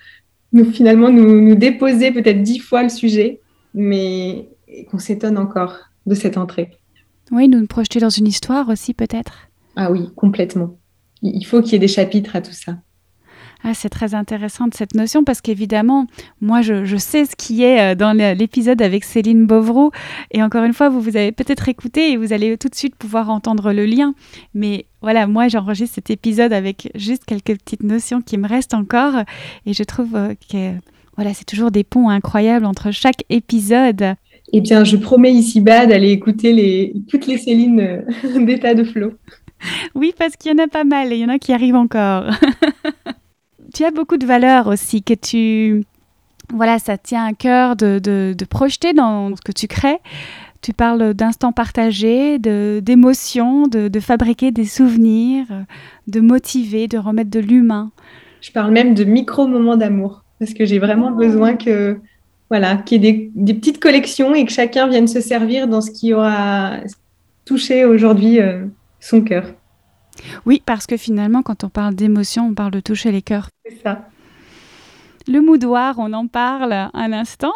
nous finalement nous, nous déposer peut-être dix fois le sujet, mais qu'on s'étonne encore de cette entrée. Oui, nous nous projeter dans une histoire aussi peut-être. Ah oui, complètement. Il faut qu'il y ait des chapitres à tout ça. Ah, c'est très intéressant cette notion parce qu'évidemment, moi, je, sais ce qui est euh, dans l'épisode avec Céline Bovroux. Et encore une fois, vous vous avez peut-être écouté et vous allez tout de suite pouvoir entendre le lien. Mais voilà, moi, j'enregistre cet épisode avec juste quelques petites notions qui me restent encore. Et je trouve euh, que voilà, c'est toujours des ponts incroyables entre chaque épisode. Eh bien, je promets ici-bas d'aller écouter les, toutes les Célines euh, d'état de flow. Oui, parce qu'il y en a pas mal et il y en a qui arrivent encore. tu as beaucoup de valeurs aussi que tu... Voilà, ça tient à cœur de, de, projeter dans ce que tu crées. Tu parles d'instants partagés, d'émotions, de, de, fabriquer des souvenirs, de motiver, de remettre de l'humain. Je parle même de micro-moments d'amour, parce que j'ai vraiment besoin que voilà, qu'il y ait des, des, petites collections et que chacun vienne se servir dans ce qui aura touché aujourd'hui euh, son cœur. Oui, parce que finalement, quand on parle d'émotion, on parle de toucher les cœurs. C'est ça. Le moudoir, on en parle un instant.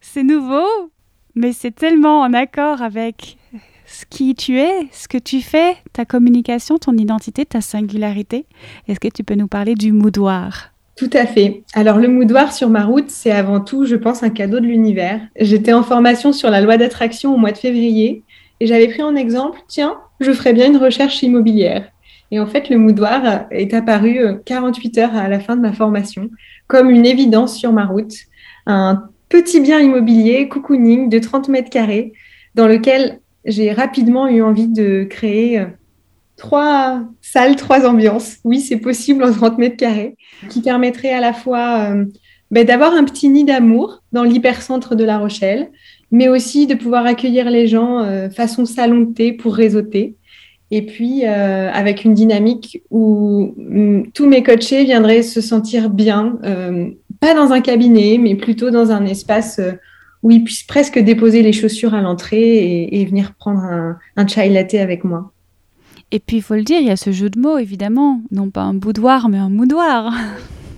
C'est nouveau, mais c'est tellement en accord avec ce qui tu es, ce que tu fais, ta communication, ton identité, ta singularité. Est-ce que tu peux nous parler du moudoir? Tout à fait. Alors le moudoir sur ma route, c'est avant tout, je pense, un cadeau de l'univers. J'étais en formation sur la loi d'attraction au mois de février et j'avais pris en exemple, tiens, je ferais bien une recherche immobilière. Et en fait, le moudoir est apparu 48 euh, heures à la fin de ma formation comme une évidence sur ma route. Un petit bien immobilier, cocooning, de 30 mètres carrés, dans lequel j'ai rapidement eu envie de créer euh, trois salles, trois ambiances. Oui, c'est possible en 30 mètres carrés, qui permettrait à la fois euh, ben, d'avoir un petit nid d'amour dans l'hypercentre de La Rochelle, mais aussi de pouvoir accueillir les gens façon salon de thé pour réseauter et puis euh, avec une dynamique où mm, tous mes coachés viendraient se sentir bien, euh, pas dans un cabinet, mais plutôt dans un espace euh, où ils puissent presque déposer les chaussures à l'entrée et, venir prendre un, un chai latte avec moi. Et puis il faut le dire, il y a ce jeu de mots évidemment, non pas un boudoir, mais un moudoir.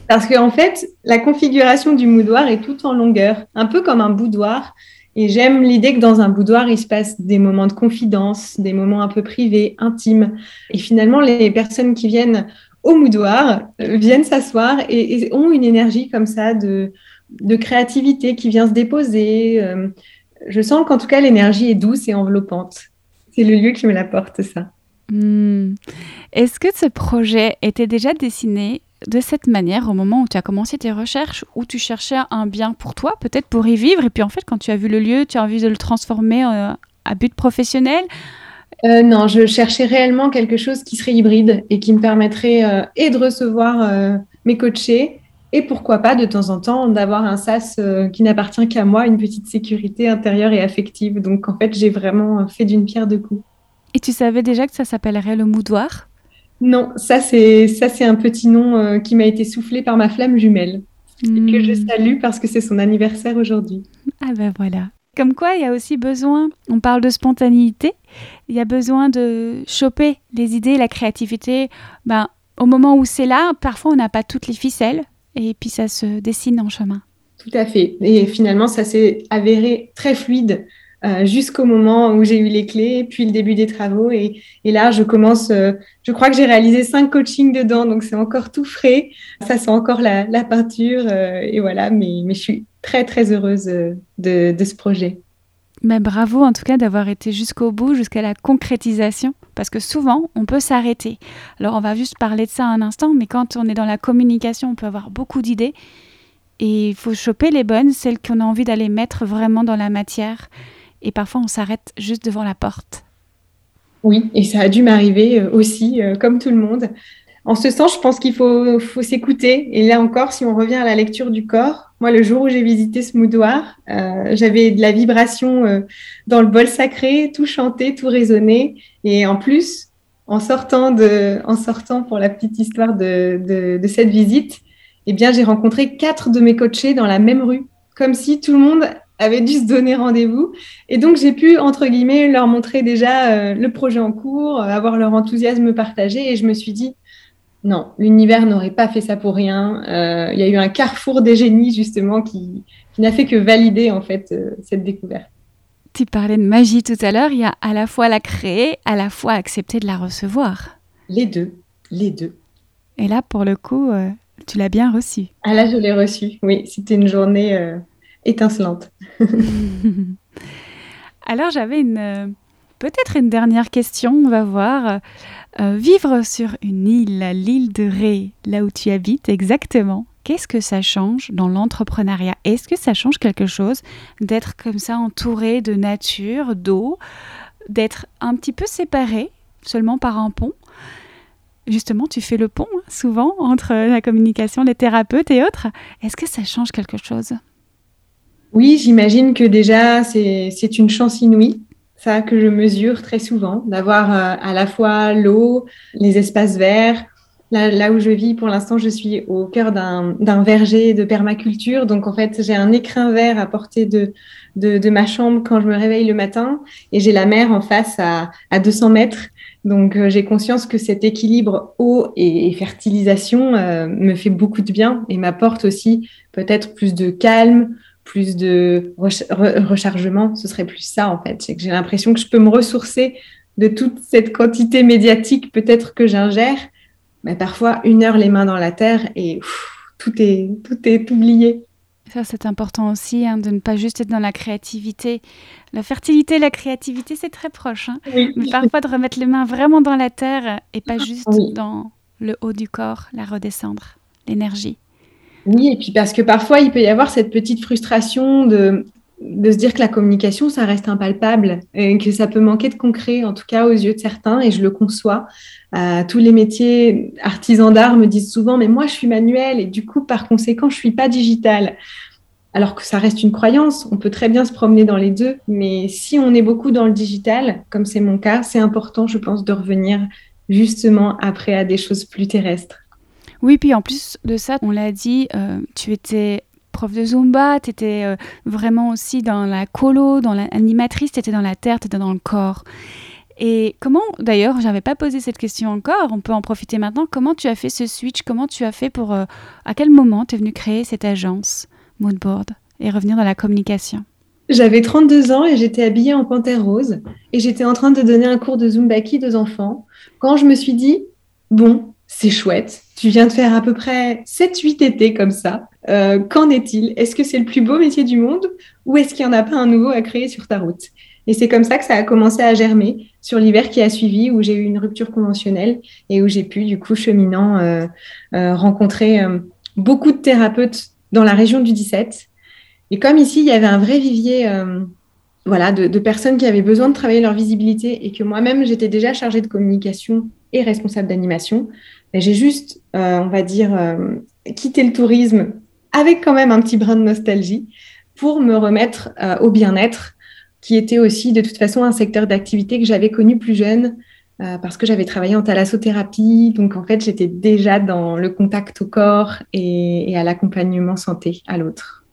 Parce qu'en fait, la configuration du moudoir est tout en longueur, un peu comme un boudoir, et j'aime l'idée que dans un boudoir, il se passe des moments de confidence, des moments un peu privés, intimes. Et finalement, les personnes qui viennent au moudoir euh, viennent s'asseoir et, ont une énergie comme ça de, de créativité qui vient se déposer. Euh, je sens qu'en tout cas, l'énergie est douce et enveloppante. C'est le lieu qui me l'apporte, ça. Hmm. Est-ce que ce projet était déjà dessiné de cette manière au moment où tu as commencé tes recherches, où tu cherchais un bien pour toi, peut-être pour y vivre, et puis en fait, quand tu as vu le lieu, tu as envie de le transformer euh, à but professionnel? Euh, Non, je cherchais réellement quelque chose qui serait hybride et qui me permettrait euh, et de recevoir mes coachés, et pourquoi pas de temps en temps d'avoir un sas qui n'appartient qu'à moi, une petite sécurité intérieure et affective. Donc en fait, j'ai vraiment fait d'une pierre deux coups. Et tu savais déjà que ça s'appellerait le moudoir? Non, ça c'est ça c'est un petit nom euh, qui m'a été soufflé par ma flamme jumelle et que je hmm. salue parce que c'est son anniversaire aujourd'hui. Ah ben voilà. Comme quoi, il y a aussi besoin, on parle de spontanéité, il y a besoin de choper les idées, la créativité. Ben, au moment où c'est là, parfois on n'a pas toutes les ficelles et puis ça se dessine en chemin. Tout à fait. Et finalement, ça s'est avéré très fluide jusqu'au moment où j'ai eu les clés, puis le début des travaux. Et, là, je commence, euh, je crois que j'ai réalisé cinq coachings dedans, donc c'est encore tout frais. Ça sent encore la, peinture. Euh, et voilà, mais, mais, je suis très, très heureuse de, de ce projet. Mais bravo en tout cas d'avoir été jusqu'au bout, jusqu'à la concrétisation, parce que souvent on peut s'arrêter. Alors on va juste parler de ça un instant, mais quand on est dans la communication, on peut avoir beaucoup d'idées. Et il faut choper les bonnes, celles qu'on a envie d'aller mettre vraiment dans la matière et parfois on s'arrête juste devant la porte. Oui, et ça a dû m'arriver euh, aussi, euh, comme tout le monde. En ce sens, je pense qu'il faut, s'écouter. Et là encore, si on revient à la lecture du corps, moi, le jour où j'ai visité ce moudoir, euh, j'avais de la vibration dans le bol sacré, tout chanté, tout résonné. Et en plus, en sortant, pour la petite histoire de, de, de cette visite, eh bien, j'ai rencontré quatre de mes coachés dans la même rue, comme si tout le monde avaient dû se donner rendez-vous. Et donc, j'ai pu, entre guillemets, leur montrer déjà euh, le projet en cours, euh, avoir leur enthousiasme partagé. Et je me suis dit, non, l'univers n'aurait pas fait ça pour rien. Euh, il y a eu un carrefour des génies justement qui, n'a fait que valider en fait euh, cette découverte. Tu parlais de magie tout à l'heure, il y a à la fois la créer, à la fois accepter de la recevoir. Les deux, les deux. Et là, pour le coup, tu l'as bien reçu. Ah là, je l'ai reçu, oui, c'était une journée étincelante. Alors j'avais une peut-être une dernière question, on va voir. Euh, vivre sur une île, l'île de Ré, là où tu habites exactement, qu'est-ce que ça change dans l'entrepreneuriat? Est-ce que ça change quelque chose d'être comme ça entouré de nature, d'eau, d'être un petit peu séparé seulement par un pont? Justement, tu fais le pont hein, souvent entre la communication, les thérapeutes et autres. Est-ce que ça change quelque chose? Oui, j'imagine que déjà, c'est une chance inouïe ça que je mesure très souvent, d'avoir euh, à la fois l'eau, les espaces verts. Là, où je vis, pour l'instant, je suis au cœur d'un verger de permaculture. Donc, en fait, j'ai un écrin vert à portée de, de, ma chambre quand je me réveille le matin et j'ai la mer en face à, à 200 mètres. Donc, euh, j'ai conscience que cet équilibre eau et, fertilisation euh, me fait beaucoup de bien et m'apporte aussi peut-être plus de calme, plus de rechargement, ce serait plus ça en fait. C'est que j'ai l'impression que je peux me ressourcer de toute cette quantité médiatique peut-être que j'ingère, mais parfois une heure les mains dans la terre et tout est tout est oublié. Ça, c'est important aussi, hein, de ne pas juste être dans la créativité. La fertilité, la créativité, c'est très proche. Hein. Mais parfois, de remettre les mains vraiment dans la terre et pas juste dans le haut du corps, la redescendre, l'énergie. Oui, et puis parce que parfois, il peut y avoir cette petite frustration de, se dire que la communication, ça reste impalpable et que ça peut manquer de concret, en tout cas aux yeux de certains, et je le conçois. Euh, tous les métiers artisans d'art me disent souvent, mais moi, je suis manuel et du coup, par conséquent, je suis pas digital. Alors que ça reste une croyance, on peut très bien se promener dans les deux, mais si on est beaucoup dans le digital, comme c'est mon cas, c'est important, je pense, de revenir justement après à des choses plus terrestres. Oui, puis en plus de ça, on l'a dit, euh, tu étais prof de Zumba, tu étais euh, vraiment aussi dans la colo, dans l'animatrice, tu étais dans la terre, tu étais dans le corps. Et comment, d'ailleurs, j'avais pas posé cette question encore, on peut en profiter maintenant, comment tu as fait ce switch, comment tu as fait pour, euh, à quel moment tu es venu créer cette agence Moodboard et revenir dans la communication? J'avais 32 ans et j'étais habillée en panthère rose et j'étais en train de donner un cours de Zumbaki aux enfants. Quand je me suis dit, bon, c'est chouette. Tu viens de faire à peu près 7-8 étés comme ça. Euh, qu'en est-il? Est-ce que c'est le plus beau métier du monde ou est-ce qu'il n'y en a pas un nouveau à créer sur ta route? Et c'est comme ça que ça a commencé à germer sur l'hiver qui a suivi, où j'ai eu une rupture conventionnelle et où j'ai pu, du coup, cheminant, euh, euh, rencontrer beaucoup de thérapeutes dans la région du 17. Et comme ici, il y avait un vrai vivier voilà, de, de, personnes qui avaient besoin de travailler leur visibilité et que moi-même, j'étais déjà chargée de communication et responsable d'animation, j'ai juste, euh, on va dire, euh, quitté le tourisme avec quand même un petit brin de nostalgie pour me remettre euh, au bien-être, qui était aussi de toute façon un secteur d'activité que j'avais connu plus jeune parce que j'avais travaillé en thalassothérapie. Donc en fait, j'étais déjà dans le contact au corps et, et à l'accompagnement santé à l'autre.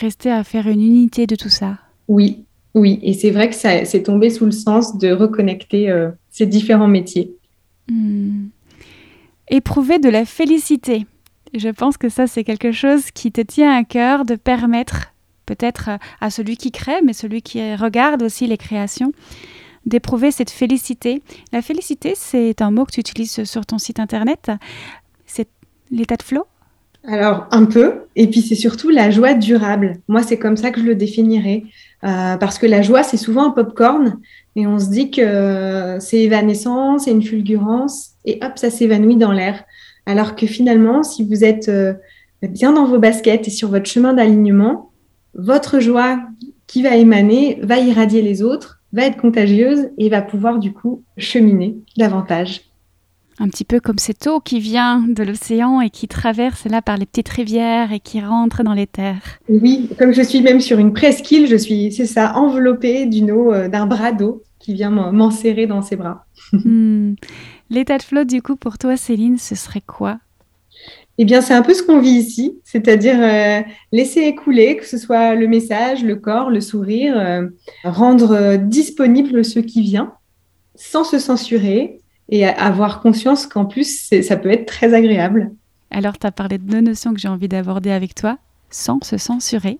Rester à faire une unité de tout ça. Oui, oui. Et c'est vrai que ça c'est tombé sous le sens de reconnecter ces différents métiers. Hmm éprouver de la félicité. Je pense que ça, c'est quelque chose qui te tient à cœur de permettre peut-être à celui qui crée, mais celui qui regarde aussi les créations, d'éprouver cette félicité. La félicité, c'est un mot que tu utilises sur ton site internet. C'est l'état de flow? Alors, un peu. Et puis, c'est surtout la joie durable. Moi, c'est comme ça que je le définirais. Euh, parce que la joie, c'est souvent un pop-corn. Et on se dit que c'est évanescent, c'est une fulgurance, et hop, ça s'évanouit dans l'air. Alors que finalement, si vous êtes euh, bien dans vos baskets et sur votre chemin d'alignement, votre joie qui va émaner va irradier les autres, va être contagieuse et va pouvoir du coup cheminer davantage. Un petit peu comme cette eau qui vient de l'océan et qui traverse là par les petites rivières et qui rentre dans les terres. Oui, comme je suis même sur une presqu'île, je suis, c'est ça, enveloppée d'une eau, euh, d'un bras d'eau qui vient m'enserrer dans ses bras. Hmm. L'état de flotte, du coup, pour toi, Céline, ce serait quoi? Eh bien, c'est un peu ce qu'on vit ici, c'est-à-dire euh, laisser écouler, que ce soit le message, le corps, le sourire, euh, rendre disponible ce qui vient, sans se censurer, et avoir conscience qu'en plus, ça peut être très agréable. Alors, tu as parlé de deux notions que j'ai envie d'aborder avec toi, sans se censurer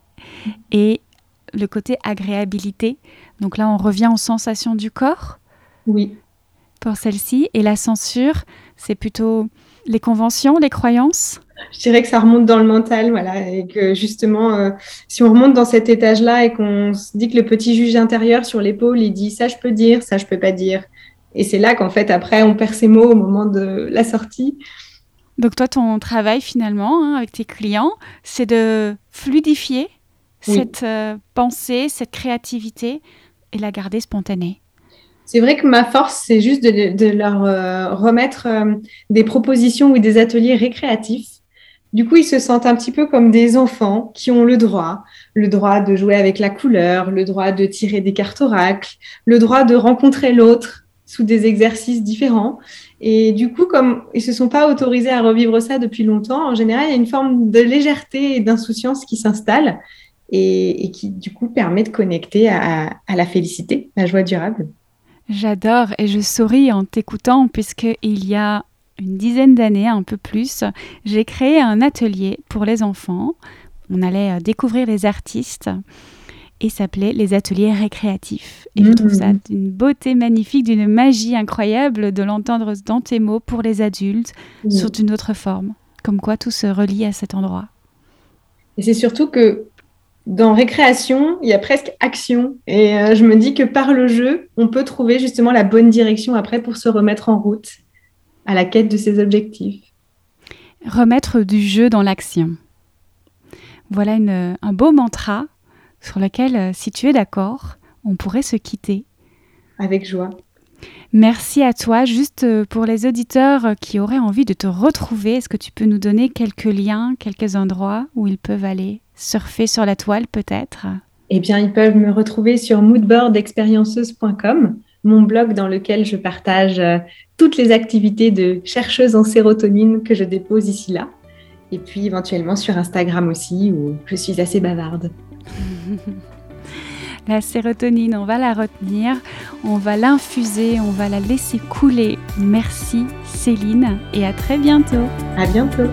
et le côté agréabilité. Donc là, on revient aux sensations du corps. Oui. Pour celle-ci. Et la censure, c'est plutôt les conventions, les croyances Je dirais que ça remonte dans le mental, voilà, et que justement, euh, si on remonte dans cet étage-là et qu'on se dit que le petit juge intérieur sur l'épaule, il dit ça je peux dire, ça je peux pas dire, et c'est là qu'en fait après on perd ses mots au moment de la sortie. Donc toi, ton travail finalement hein, avec tes clients, c'est de fluidifier cette euh, pensée, cette créativité et la garder spontanée. C'est vrai que ma force, c'est juste de, leur euh, remettre euh, des propositions ou des ateliers récréatifs. Du coup, ils se sentent un petit peu comme des enfants qui ont le droit, le droit de jouer avec la couleur, le droit de tirer des cartes oracles, le droit de rencontrer l'autre sous des exercices différents. Et du coup, comme ils se sont pas autorisés à revivre ça depuis longtemps, en général, il y a une forme de légèreté et d'insouciance qui s'installe et, qui, du coup, permet de connecter à, à la félicité, la joie durable. J'adore et je souris en t'écoutant puisqu'il y a une dizaine d'années, un peu plus, j'ai créé un atelier pour les enfants. On allait euh, découvrir les artistes et s'appelait les ateliers récréatifs. Et je trouve ça mmh. d'une beauté magnifique, d'une magie incroyable de l'entendre dans tes mots pour les adultes mmh. sous une autre forme. Comme quoi tout se relie à cet endroit. Et c'est surtout que dans récréation, il y a presque action. Et euh, je me dis que par le jeu, on peut trouver justement la bonne direction après pour se remettre en route à la quête de ses objectifs. Remettre du jeu dans l'action. Voilà un beau mantra sur lequel, euh, si tu es d'accord, on pourrait se quitter. Avec joie. Merci à toi. Juste euh, pour les auditeurs qui auraient envie de te retrouver, est-ce que tu peux nous donner quelques liens, quelques endroits où ils peuvent aller surfer sur la toile peut-être? Eh bien, ils peuvent me retrouver sur moodboardexpérienceuse.com, mon blog dans lequel je partage euh, toutes les activités de chercheuse en sérotonine que je dépose ici là. Et puis éventuellement sur Instagram aussi, où je suis assez bavarde. la sérotonine, on va la retenir, on va l'infuser, on va la laisser couler. Merci Céline et à très bientôt. À bientôt.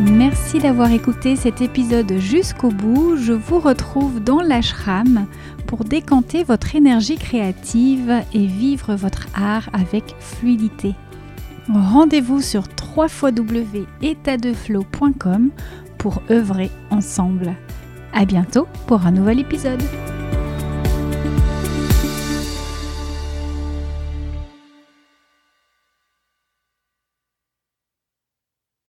Merci d'avoir écouté cet épisode jusqu'au bout. Je vous retrouve dans l'ashram pour décanter votre énergie créative et vivre votre art avec fluidité. Rendez-vous sur www.étatdeflow.com pour œuvrer ensemble. À bientôt pour un nouvel épisode.